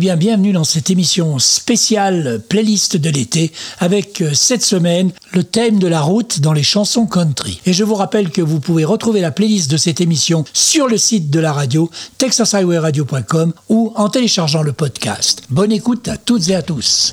Bien, bienvenue dans cette émission spéciale playlist de l'été avec euh, cette semaine le thème de la route dans les chansons country. Et je vous rappelle que vous pouvez retrouver la playlist de cette émission sur le site de la radio, texashighwayradio.com ou en téléchargeant le podcast. Bonne écoute à toutes et à tous.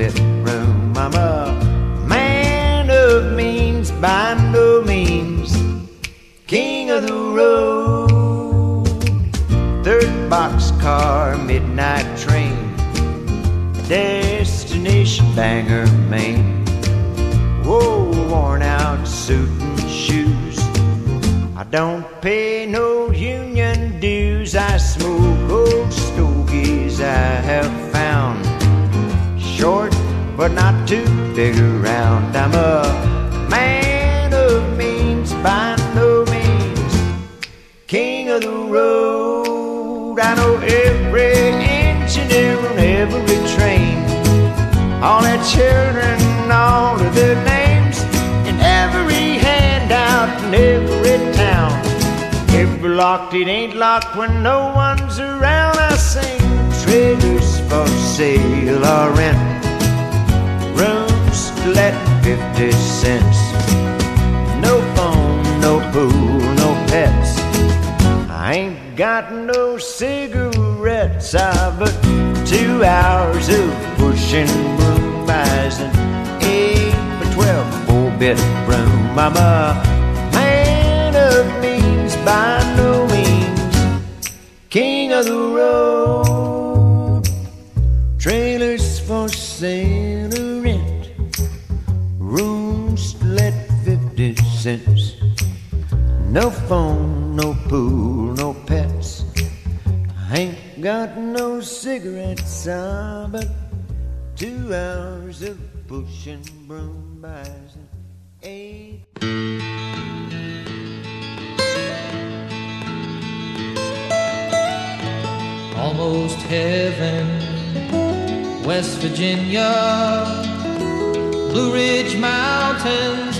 Bedroom. I'm a man of means by no means king of the road. Third boxcar, midnight train, destination Bangor, Maine. Whoa, worn out suit and shoes. I don't pay no union dues. I smoke old stogies I have found. Short, but not too big around. I'm a man of means by no means king of the road. I know every engineer on every train, all their children, all of their names, and every handout in every town. Every locked, it ain't locked when no one's around. I sing trailers for sale or rent, rooms let 50 cents. No phone, no pool, no pets. I ain't got no cigarettes, I but two hours of pushing broom buys an 8 by 12 4 bit broom. I'm a man of means by no means, king of the road. Cents. No phone, no pool, no pets. I ain't got no cigarettes, ah, but two hours of pushing broom buys an eight. almost heaven. West Virginia, Blue Ridge Mountains,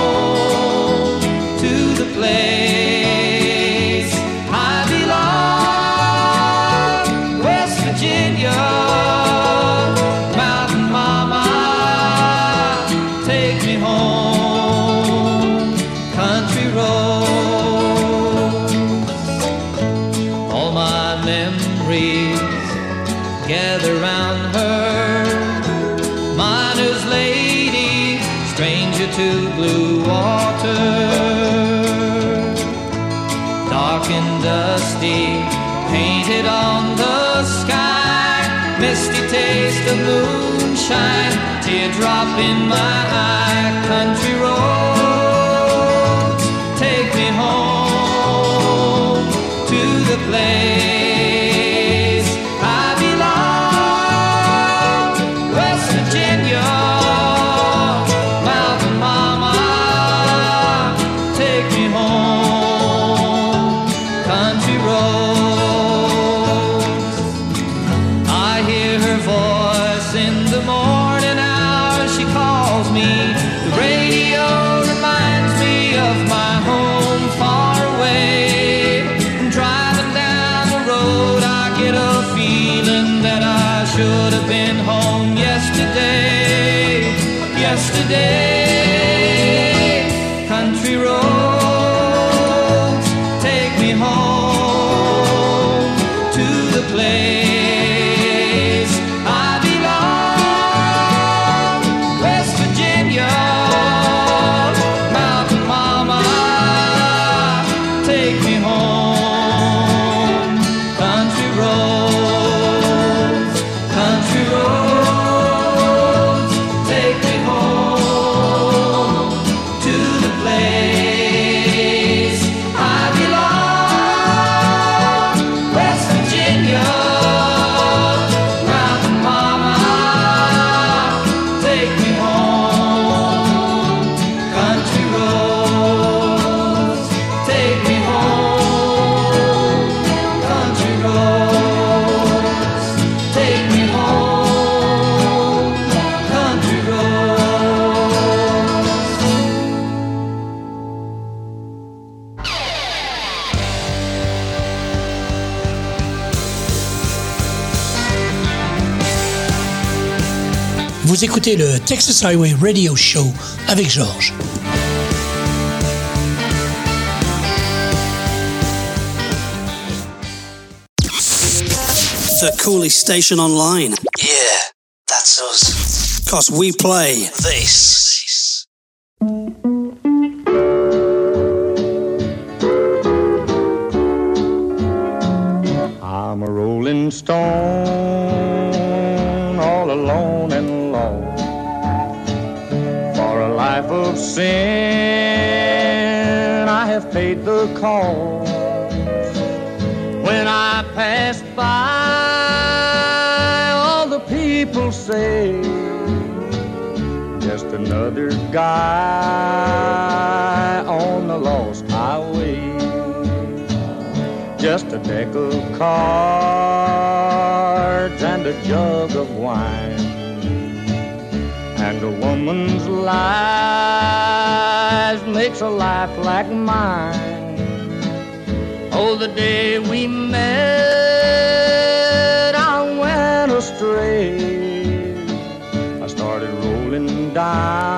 in my eye, écoutez le Texas Highway Radio Show avec Georges. The coolest station online. Yeah, that's us. Cause we play This. For a life of sin, I have paid the cost. When I pass by, all the people say, just another guy on the lost highway just a deck of cards and a jug of wine a woman's lies makes a life like mine. Oh, the day we met, I went astray. I started rolling down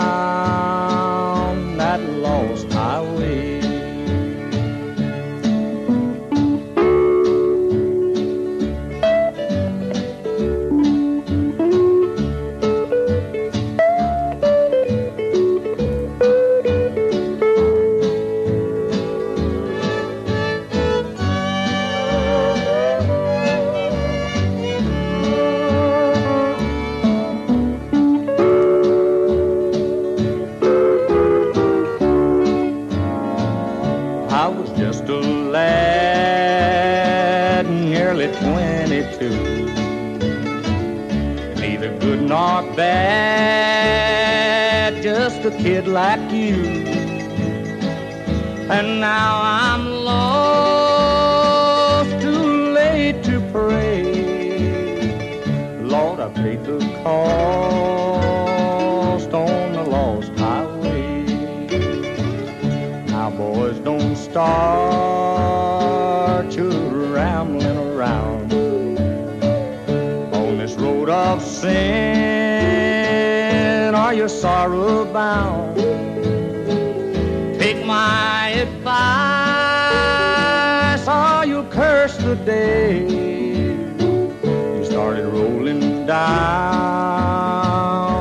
like you. And now I'm lost, too late to pray. Lord, I paid the cost on the lost highway. Now, boys, don't start you rambling around on this road of sin. Are you sorrow bound? Take my advice, or you'll curse the day you started rolling down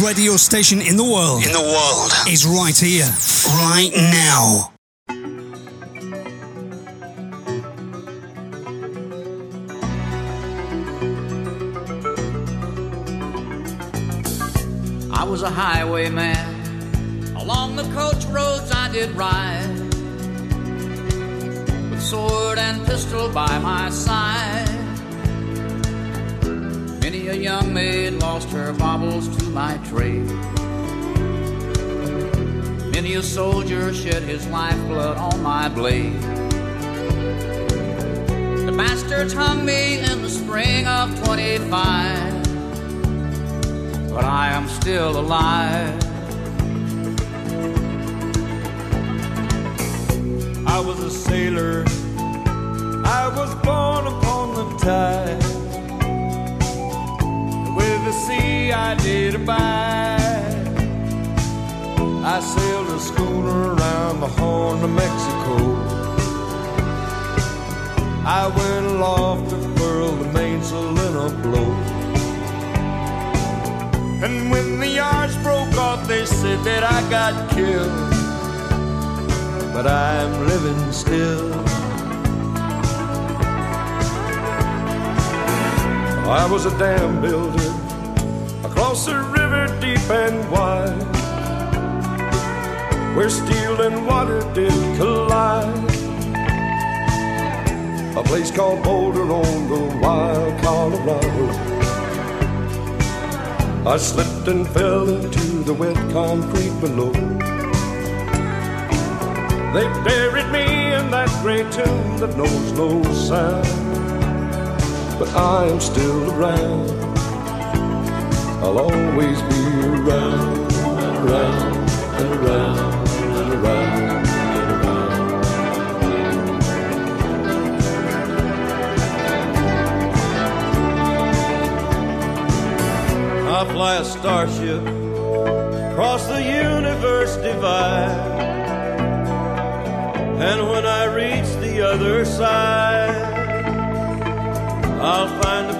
best radio station in the world In the world. is right here. Right now. I was a highwayman. Along the coach roads I did ride. With sword and pistol by my side. A young maid lost her baubles to my trade. Many a soldier shed his lifeblood on my blade. The bastards hung me in the spring of 25 but I am still alive. I was a sailor. I was born upon the tide. The sea I did abide. I sailed a schooner around the Horn of Mexico. I went aloft to furl the mainsail in a blow. And when the yards broke off, they said that I got killed. But I'm living still. I was a dam builder across a river deep and wide, where steel and water did collide. A place called Boulder on the wild Colorado. I slipped and fell into the wet concrete below. They buried me in that gray tomb that knows no sound. But I am still around. I'll always be around, around, and around, and around, and around. I fly a starship across the universe divide. And when I reach the other side, I'll find a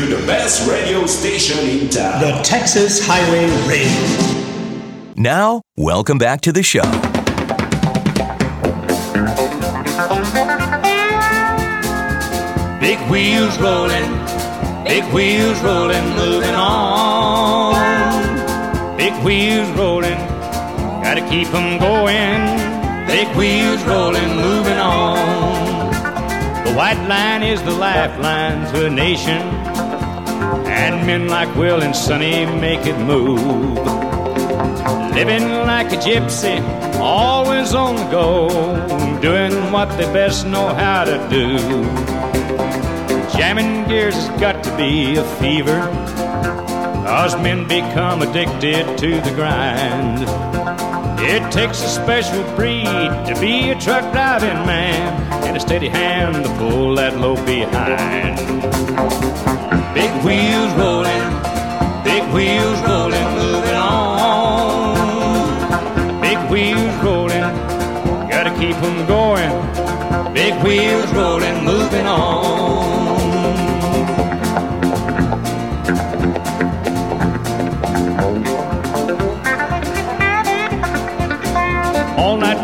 to the best radio station in town. The Texas Highway Radio. Now, welcome back to the show. Big wheels rolling, big wheels rolling, moving on. Big wheels rolling, gotta keep 'em going. Big wheels rolling, moving on. The white line is the lifeline to a nation, and men like Will and Sonny make it move. Living like a gypsy, always on the go, doing what they best know how to do. Jamming gears has got to be a fever. Cause men become addicted to the grind. It takes a special breed to be a truck driving man and a steady hand to pull that load behind. Big wheels rolling, big wheels rolling, moving on. Big wheels rolling, gotta keep 'em going. Big wheels rolling, moving on.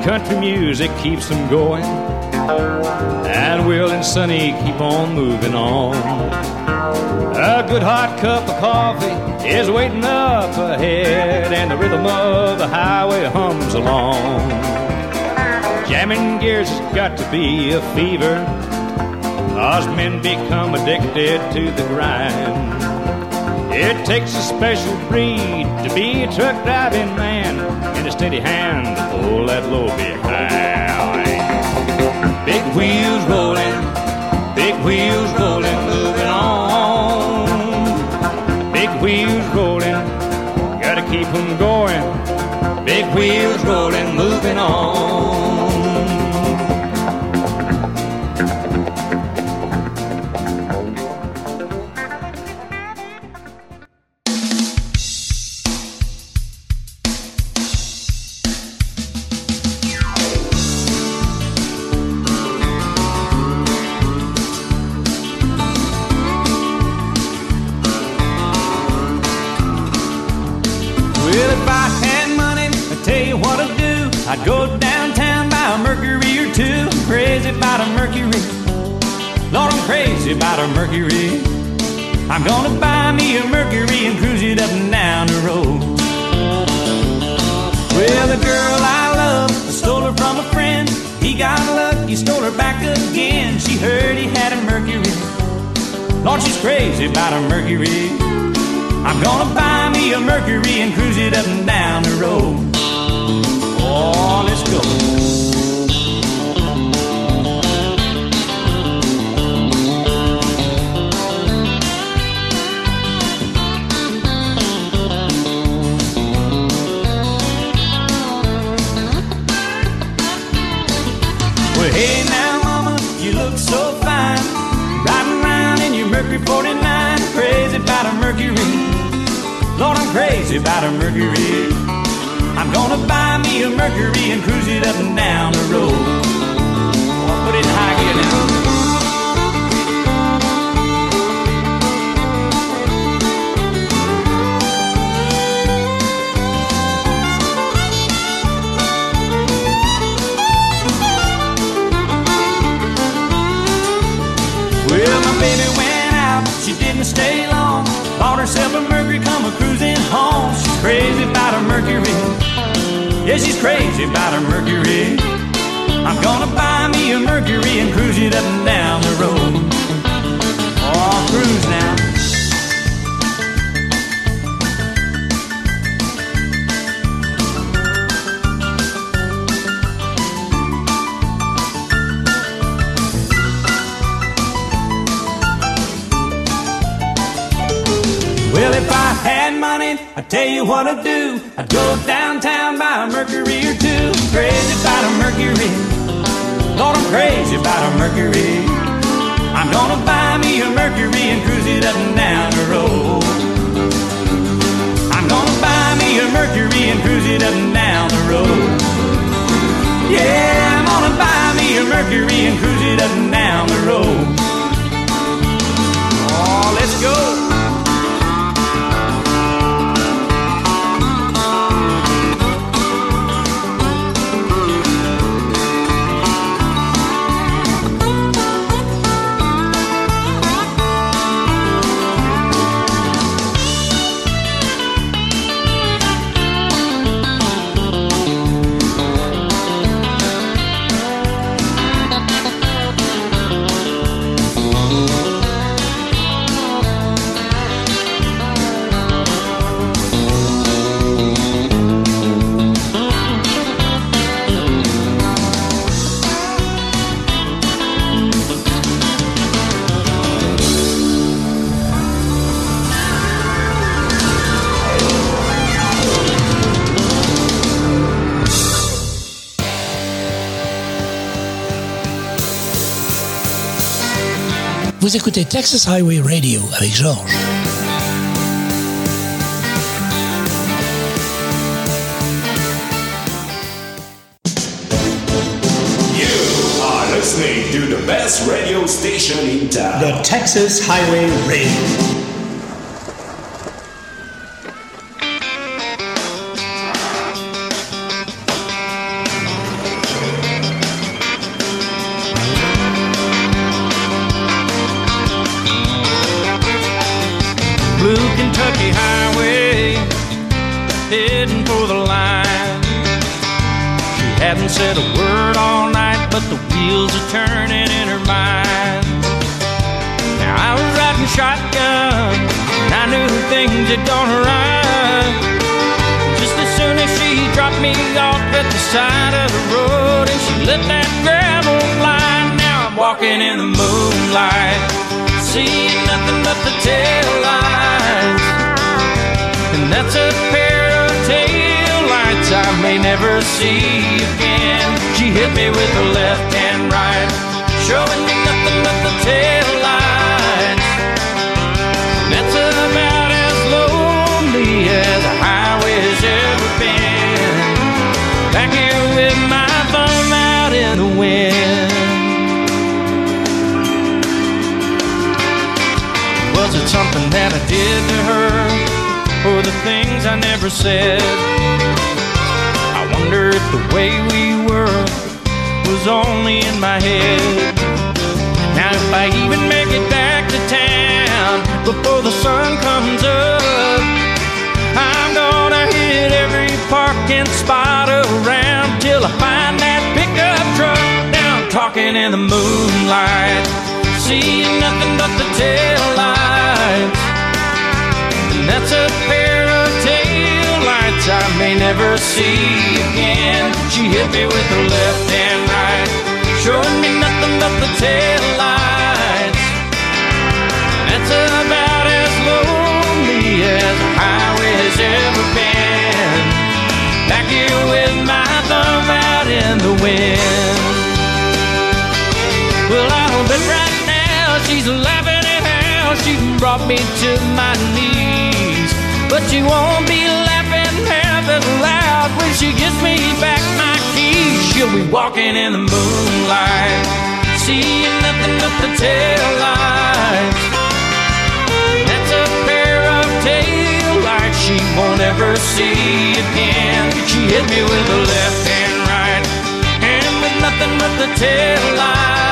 Country music keeps them going. And Will and Sonny keep on moving on. A good hot cup of coffee is waiting up ahead, and the rhythm of the highway hums along. Jamming gears has got to be a fever, cause men become addicted to the grind. It takes a special breed to be a truck driving man and a steady hand that load behind. Big wheels rolling, big wheels rolling, moving on. Big wheels rolling, gotta keep 'em going. Big wheels rolling, moving on. Yeah, she's crazy about a Mercury. I'm gonna buy me a Mercury and cruise it up and down the road. Oh, cruise now. Well, if I had money, I'd tell you what I'd do. I'd go downtown, buy a Mercury or two. Crazy about a Mercury. Lord, I'm crazy about a Mercury. I'm gonna buy me a Mercury and cruise it up and down the road. I'm gonna buy me a Mercury and cruise it up and down the road. Yeah, I'm gonna buy me a Mercury and cruise it up and down the road. Oh, let's go. Vous écoutez Texas Highway Radio avec Georges. You are listening to the best radio station in town. The Texas Highway Radio. Tail lights. And that's a pair of tail lights I may never see again. She hit me with her left and right, showing me nothing but the tail Was it something that I did to her? Or the things I never said? I wonder if the way we were was only in my head. Now, if I even make it back to town before the sun comes up, I'm gonna hit every parking spot around till I find that pickup truck. I'm talking in the moonlight, seeing nothing but the tail lights. That's a pair of tail lights I may never see again. She hit me with her left and right, showing me nothing but the tail lights. That's about as lonely as a highway has ever been. Back here with my thumb out in the wind. Well, I'll bet right now she's laughing at how she brought me to my knees. But she won't be laughing half as loud when she gives me back my keys. She'll be walking in the moonlight, seeing nothing but the tail lights. That's a pair of tail lights she won't ever see again. She hit me with the left and right, and with nothing but the tail lights.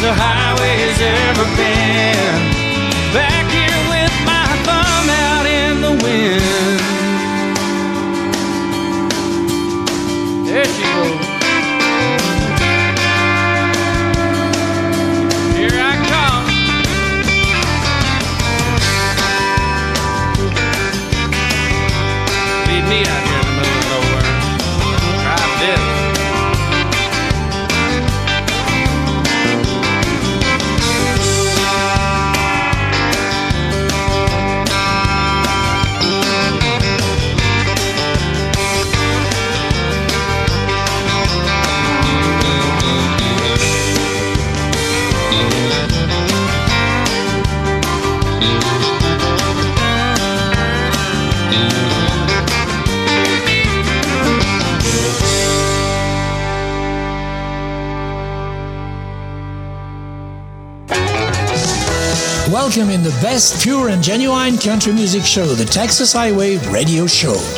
The highway has ever been. Back here In the best pure and genuine country music show, the Texas Highway Radio Show.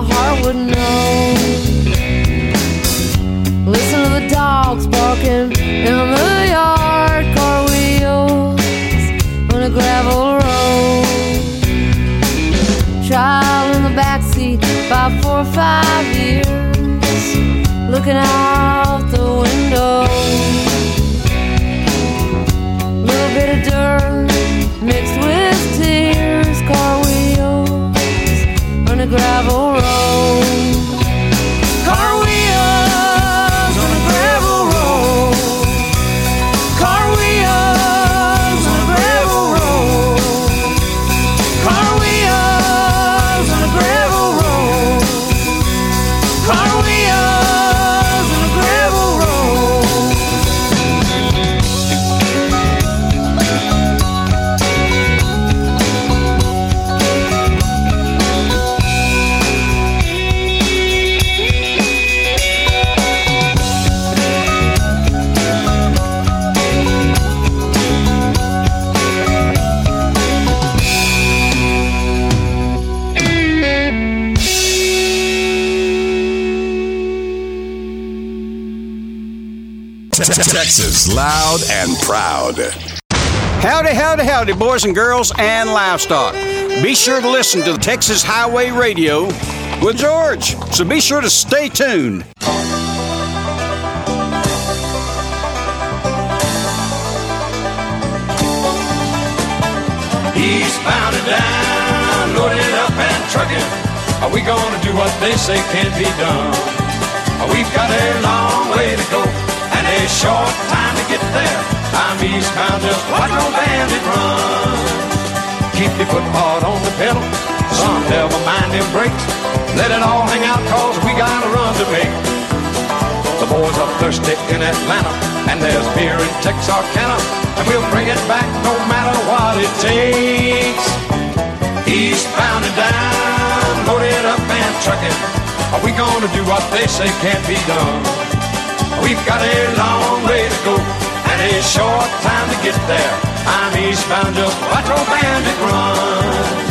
My heart would know. Listen to the dogs barking in the yard, car wheels on a gravel road. Child in the backseat, about four or five years, looking out the window little bit of dirt mixed with tears, car gravel road. Texas, loud and proud. Howdy, howdy, howdy, boys and girls and livestock. Be sure to listen to the Texas Highway Radio with George, so be sure to stay tuned. Eastbound and down, loaded up and trucking. Are we gonna do what they say can't be done? We've got a long way to go a short time to get there. I'm eastbound, just watch old bandit run. Keep your foot hard on the pedal, son, never mind them brakes. Let it all hang out, cause we got a run to make. The boys are thirsty in Atlanta, and there's beer in Texarkana, and we'll bring it back no matter what it takes. Eastbound and down, loaded up and trucking. Are we gonna do what they say can't be done? We've got a long way to go and a short time to get there. I'm eastbound, just watch old bandit run.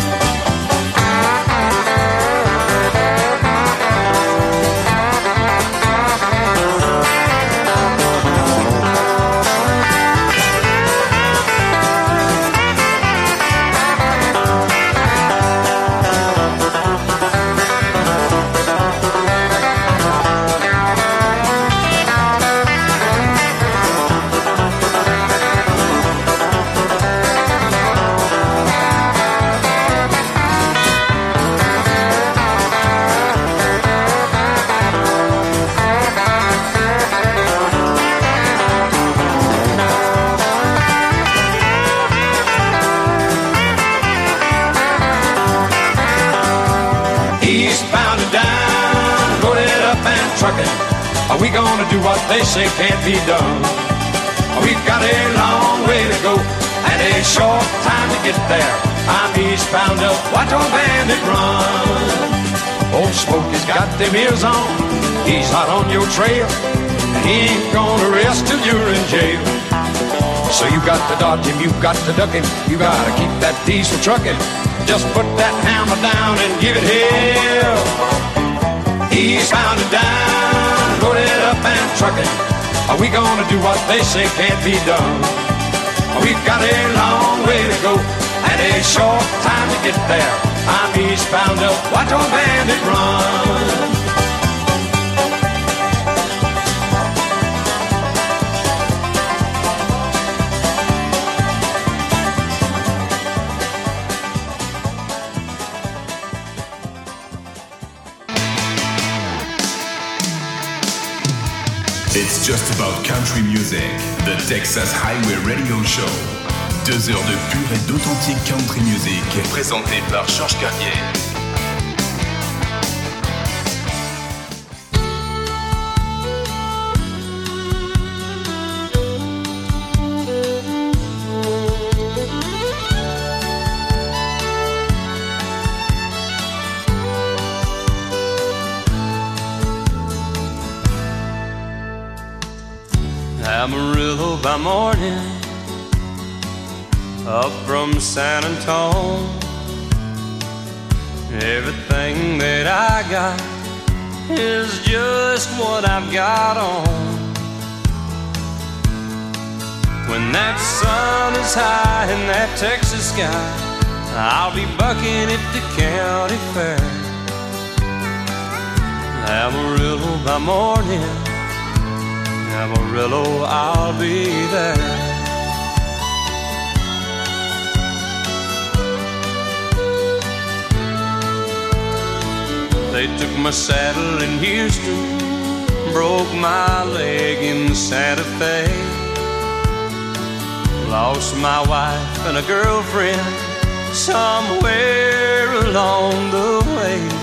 Trucking. Are we gonna do what they say can't be done? We've got a long way to go and a short time to get there. I'm eastbound up, watch old bandit run. Old Smokey's got them ears on, he's hot on your trail, he ain't gonna rest till you're in jail. So you got to dodge him, you got to duck him, you gotta keep that diesel trucking. Just put that hammer down and give it hell. Eastbound and down, loaded up and trucking. Are we gonna do what they say can't be done? We've got a long way to go and a short time to get there. I'm eastbound up, watch old bandit run. Just about country music. The Texas Highway Radio Show. Deux heures de pure et d'authentique country music. Présenté par Georges Cartier. Morning, up from San Antone. Everything that I got is just what I've got on. When that sun is high in that Texas sky, I'll be bucking at the county fair. Amarillo by morning. Amarillo, I'll be there. They took my saddle in Houston, broke my leg in Santa Fe. Lost my wife and a girlfriend somewhere along the way.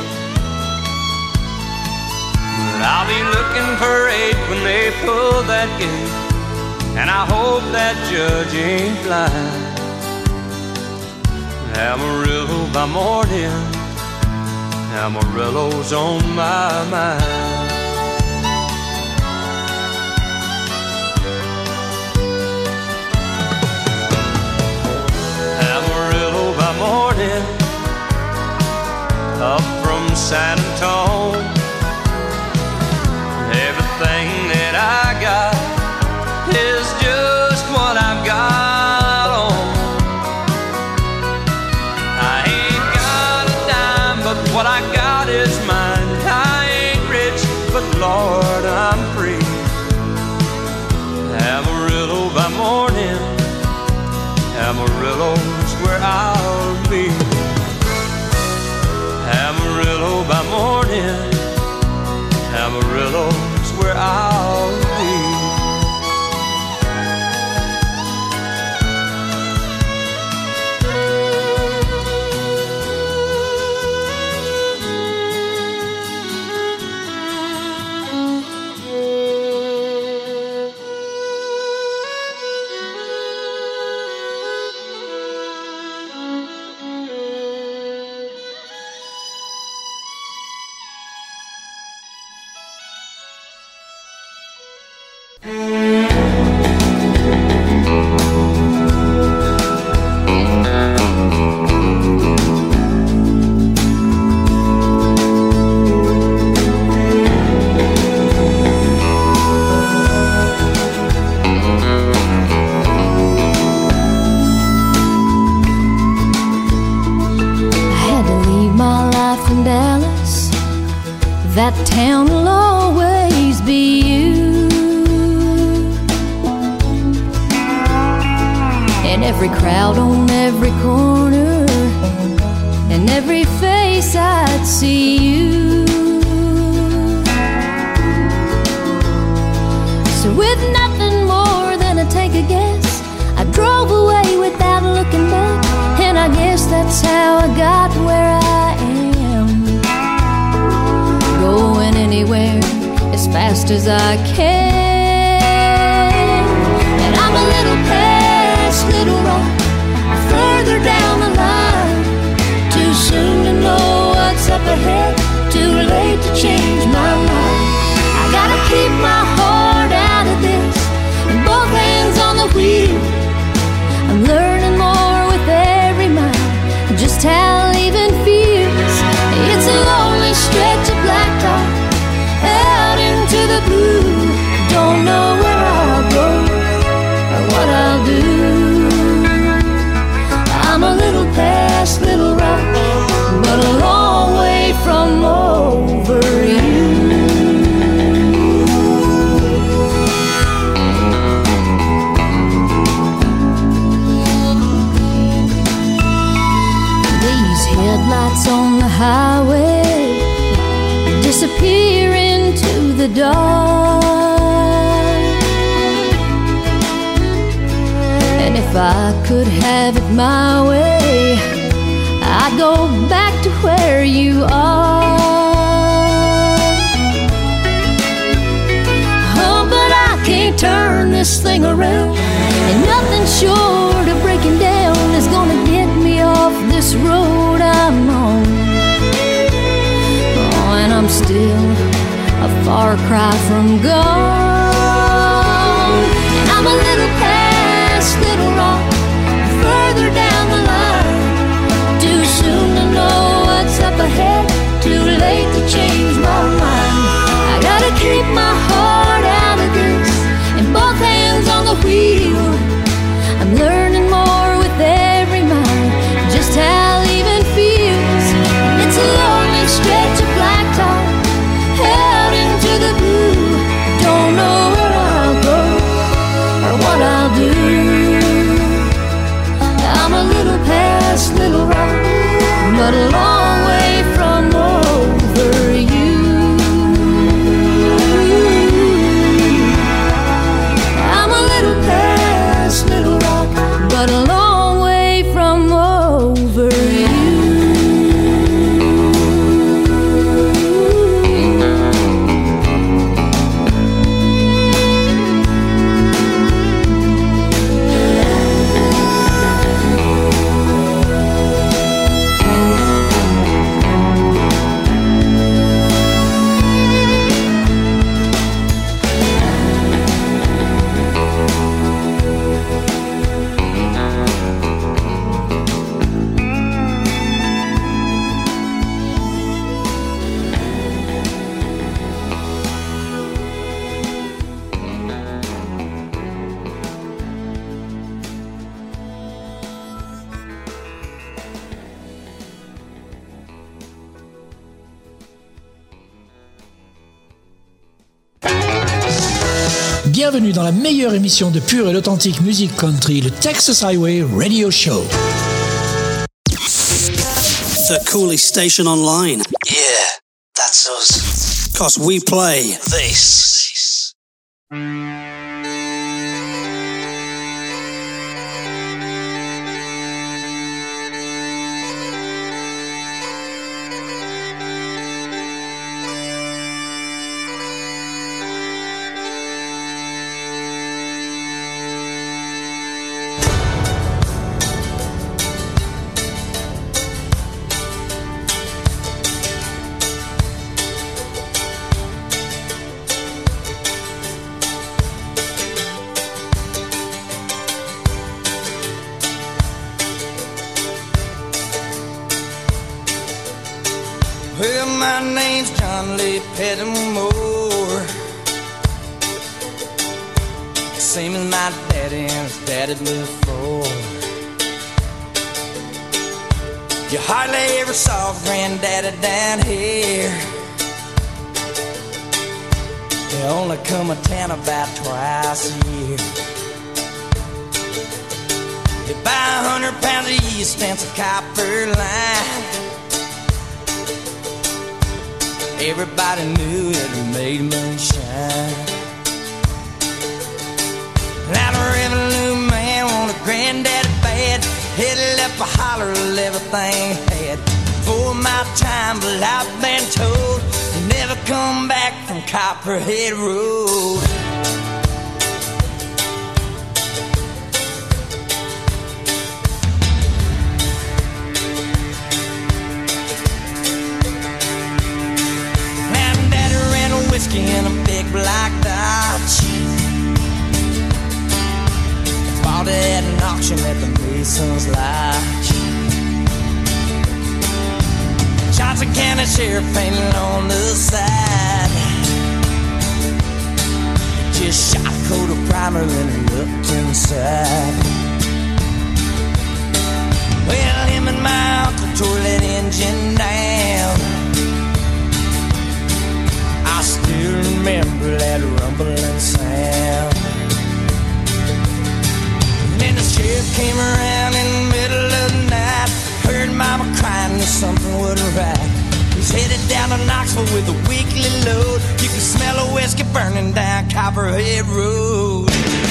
I'll be looking for eight when they pull that gate. And I hope that judge ain't blind. Amarillo by morning, Amarillo's on my mind. Amarillo by morning, up from San Antone. émission de pure et l'authentique musique country, le Texas Highway Radio Show. The coolest station online. Yeah, that's us. Cause we play this. same as my daddy and his daddy before. You hardly ever saw granddaddy down here. They only come a town about twice a year. They buy a hundred pounds of yeast and some copper line. Everybody knew that it made moonshine revenue man, want a granddaddy bad. Headed up a holler, everything had. For my time, but I've been told, never come back from Copperhead Road. At an auction at the Mason's Lodge. Johnson County Sheriff painted on the side. Just shot a coat of primer and looked inside. Well, him and my uncle tore that engine down. I still remember that rumbling sound. Sheriff came around in the middle of the night. Heard mama crying that something wasn't right. He's headed down to Knoxville with a weekly load. You can smell a whiskey burning down Copperhead Road.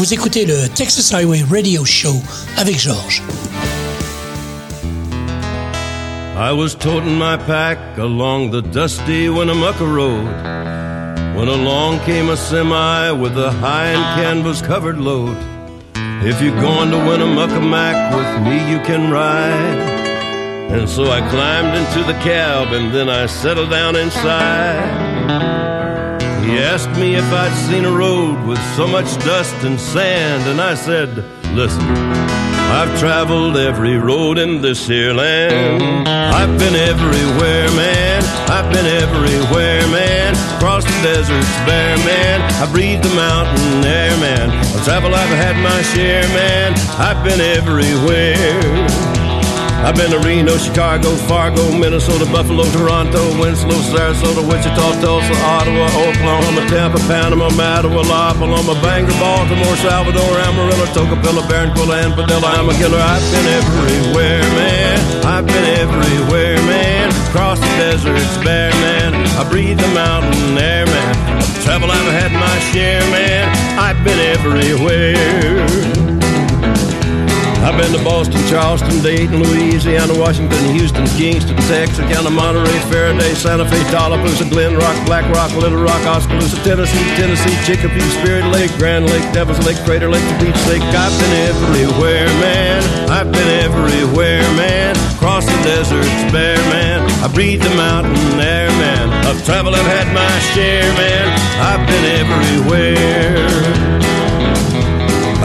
Vous écoutez le Texas Highway Radio Show avec Georges. I was toting my pack along the dusty Winnemucca Road when along came a semi with a high and canvas covered load. If you're going to Winnemucca Mac with me, you can ride. And so I climbed into the cab and then I settled down inside. He asked me if I'd seen a road with so much dust and sand, and I said, Listen, I've traveled every road in this here land. I've been everywhere, man. I've been everywhere, man. Across the deserts bare, man. I breathe the mountain air, man. Of travel I've had my share, man. I've been everywhere. I've been to Reno, Chicago, Fargo, Minnesota, Buffalo, Toronto, Winslow, Sarasota, Wichita, Tulsa, Ottawa, Oklahoma, Tampa, Panama, Mattawa, La Paloma, Bangor, Baltimore, Salvador, Amarillo, Tocopilla, Barranquilla, and Padilla. I'm a killer. I've been everywhere, man. I've been everywhere, man. Across the deserts, bare, man. I breathe the mountain air, man. Travel I've had my share, man. I've been everywhere. I've been to Boston, Charleston, Dayton, Louisiana, Washington, Houston, Kingston, Texarkana, Monterey, Faraday, Santa Fe, Tallapoosa, Glen Rock, Black Rock, Little Rock, Oskaloosa, Tennessee, Tennessee, Chicopee, Spirit Lake, Grand Lake, Devil's Lake, Crater Lake, Beach Lake. I've been everywhere, man. I've been everywhere, man. Across the deserts, bare, man. I breathe the mountain air, man. Of travel I've had my share, man. I've been everywhere.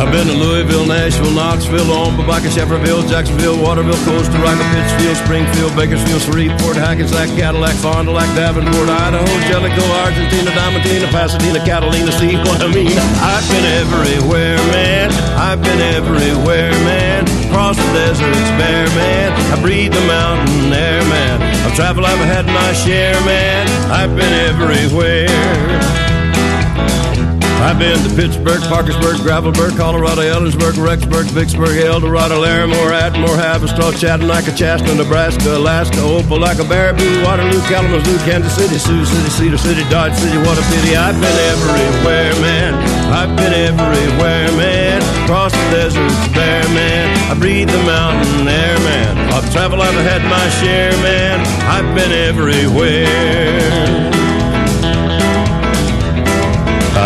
I've been to Louisville, Nashville, Knoxville, Omaha, Shefferville, Jacksonville, Waterville, Costa Rica, Pittsfield, Springfield, Bakersfield, Shreveport, Hackensack, Cadillac, Fond du Lac, Davenport, Idaho, Jellicoe, Argentina, Diamantina, Pasadena, Catalina, see what I mean? I've been everywhere, man. I've been everywhere, man. Across the deserts, bare, man. I breathe the mountain air, man. I've traveled, I've had my share, man. I've been everywhere. I've been to Pittsburgh, Parkersburg, Gravelburg, Colorado, Ellensburg, Rexburg, Vicksburg, El Dorado, Larimore, Atmore, Havistaw, Chattanooga, Chaska, Nebraska, Alaska, Opelika, Baraboo, Waterloo, Kalamazoo, Kansas City, Sioux City, Cedar City, Dodge City, what a pity. I've been everywhere, man. I've been everywhere, man. Across the deserts, bare, man. I breathe the mountain air, man. I've traveled, I've had my share, man. I've been everywhere.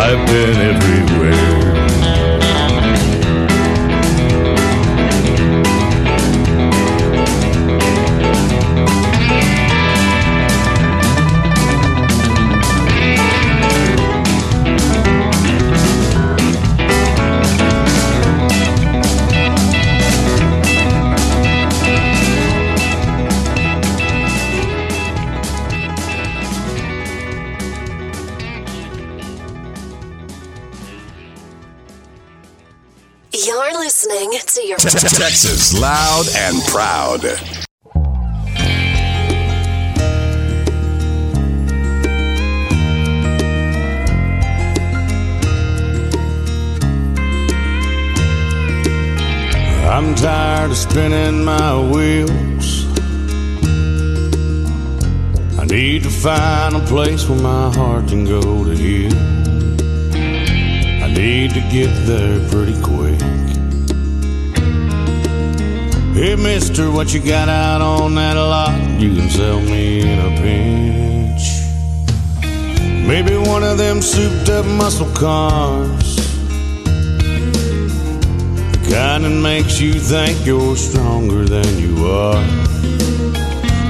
I've been everywhere. Texas loud and proud. I'm tired of spinning my wheels. I need to find a place where my heart can go to heal. I need to get there pretty quick. Hey, mister, what you got out on that lot? You can sell me in a pinch. Maybe one of them souped up muscle cars. The kind that makes you think you're stronger than you are.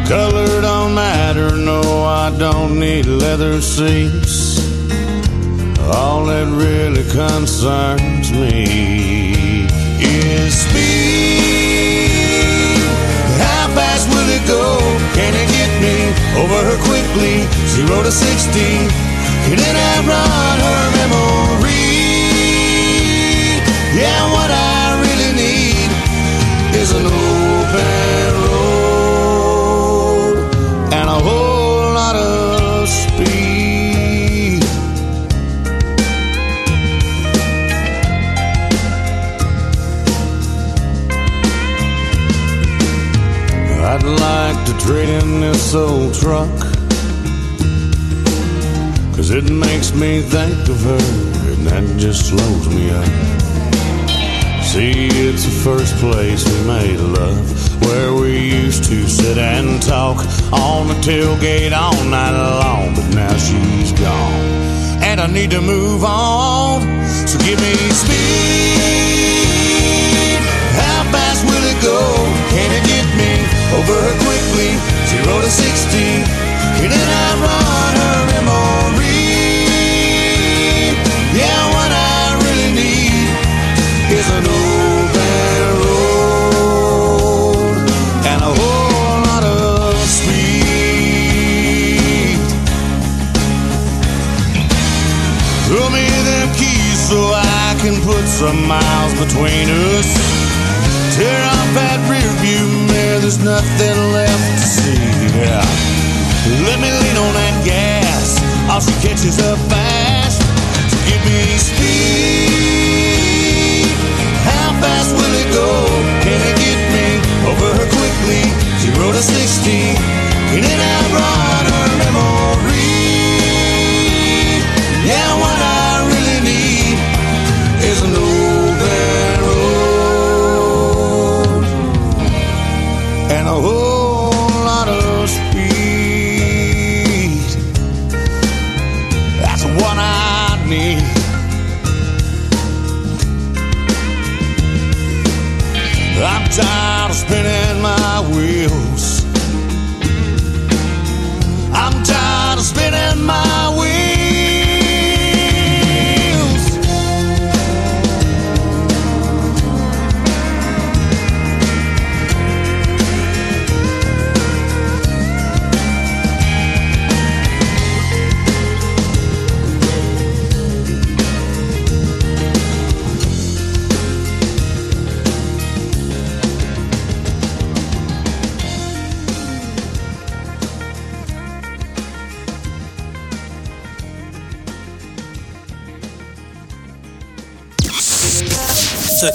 Color don't matter, no, I don't need leather seats. All that really concerns me is speed. Go? Can it get me over her quickly? Zero to sixty. Can it outrun her memory? Yeah, what I really need is an open like to trade in this old truck. Cause it makes me think of her, and that just slows me up. See, it's the first place we made love, where we used to sit and talk on the tailgate all night long. But now she's gone, and I need to move on. So give me speed. Over quickly? Zero to sixty. It outrun her memory? Yeah, what I really need is an open road and a whole lot of speed. Throw me them keys so I can put some miles between us. Tear off that rear view there's nothing left to see. Yeah. Let me lean on that gas. All she catches up fast. So give me speed. How fast will it go? Can it get me over her quickly? She rode a 60.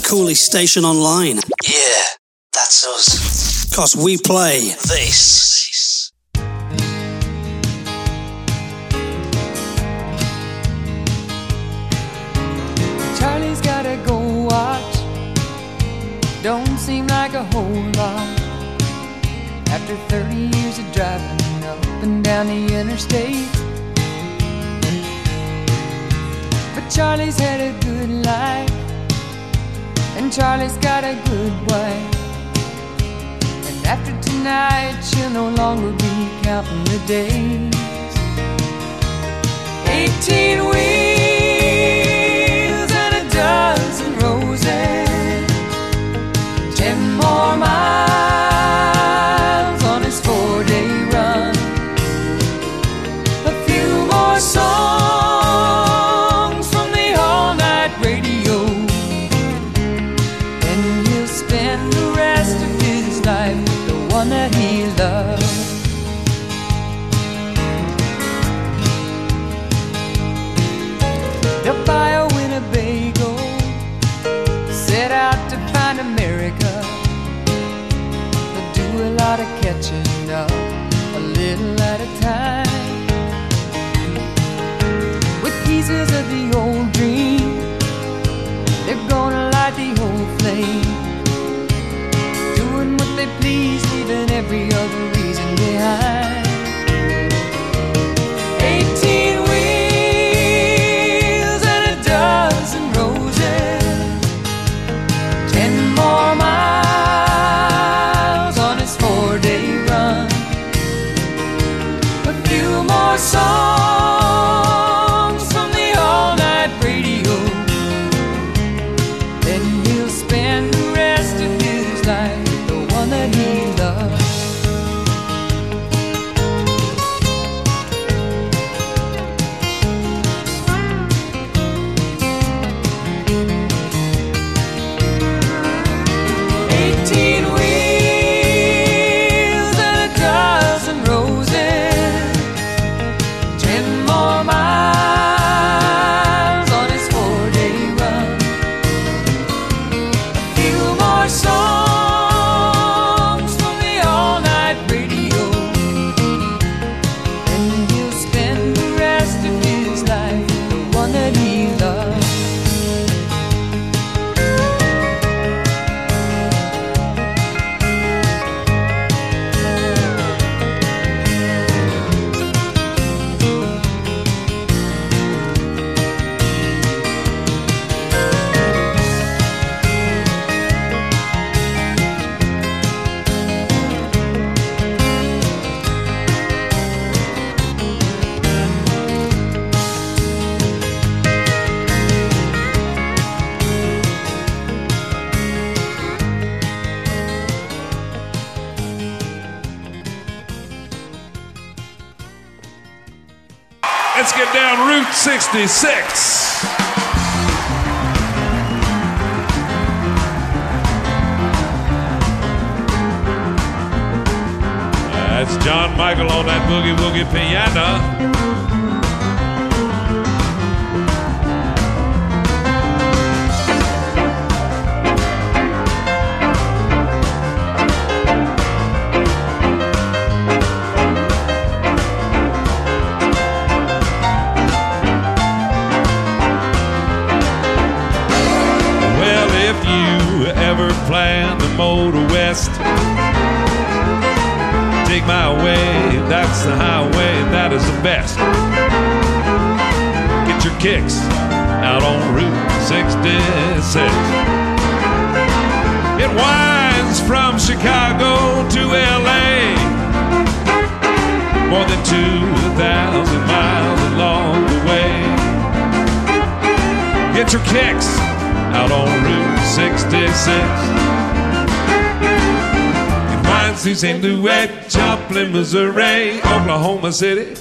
Cooley Station Online. Yeah, that's us. Cause we play this. Charlie's gotta go watch. Don't seem like a whole lot. After 30 years of driving up and down the interstate. But Charlie's had a good life. And Charlie's got a good wife. And after tonight, she'll no longer be counting the days. 18 wheels and a dozen roses. Ten more miles pieces of the old dream, they're gonna light the old flame. Doing what they please, leaving every other reason behind. 66. Best. Get your kicks out on Route 66. It winds from Chicago to LA, more than 2,000 miles along the way. Get your kicks out on Route 66. St. Louis, Joplin, Missouri, Oklahoma City.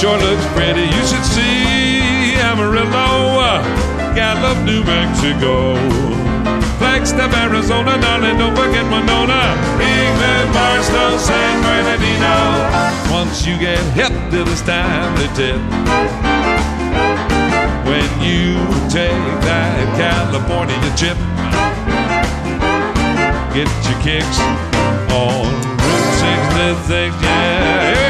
Sure looks pretty. You should see Amarillo, Gallup, New Mexico. Flagstaff, Arizona, darling, don't forget Winona. England, Barstow, San Bernardino. Once you get hip to this timely tip. When you take that California trip. Get your kicks Route 66, yeah.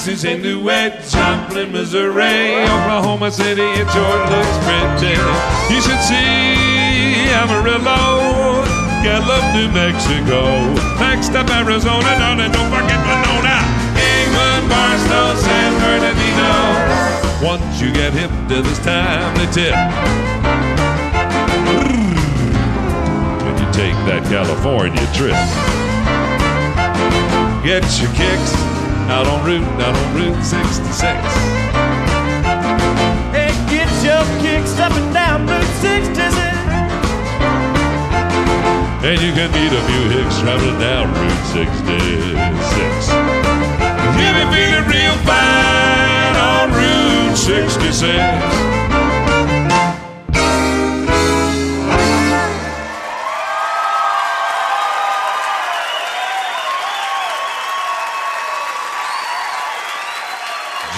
In Duet, Joplin, Missouri, Oklahoma City, it sure looks pretty. You should see Amarillo, Gallup, New Mexico, next up Arizona, down and don't forget Winona, England, Barstow, San Bernardino. Once you get hip to this time, they tip. When you take that California trip, get your kicks out on Route, out on Route 66. Hey, get your kicks up and down Route 66. And you can meet a few hicks traveling down Route 66. You'll be feeling real fine on Route 66.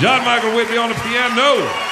John Michael Whitney on the piano.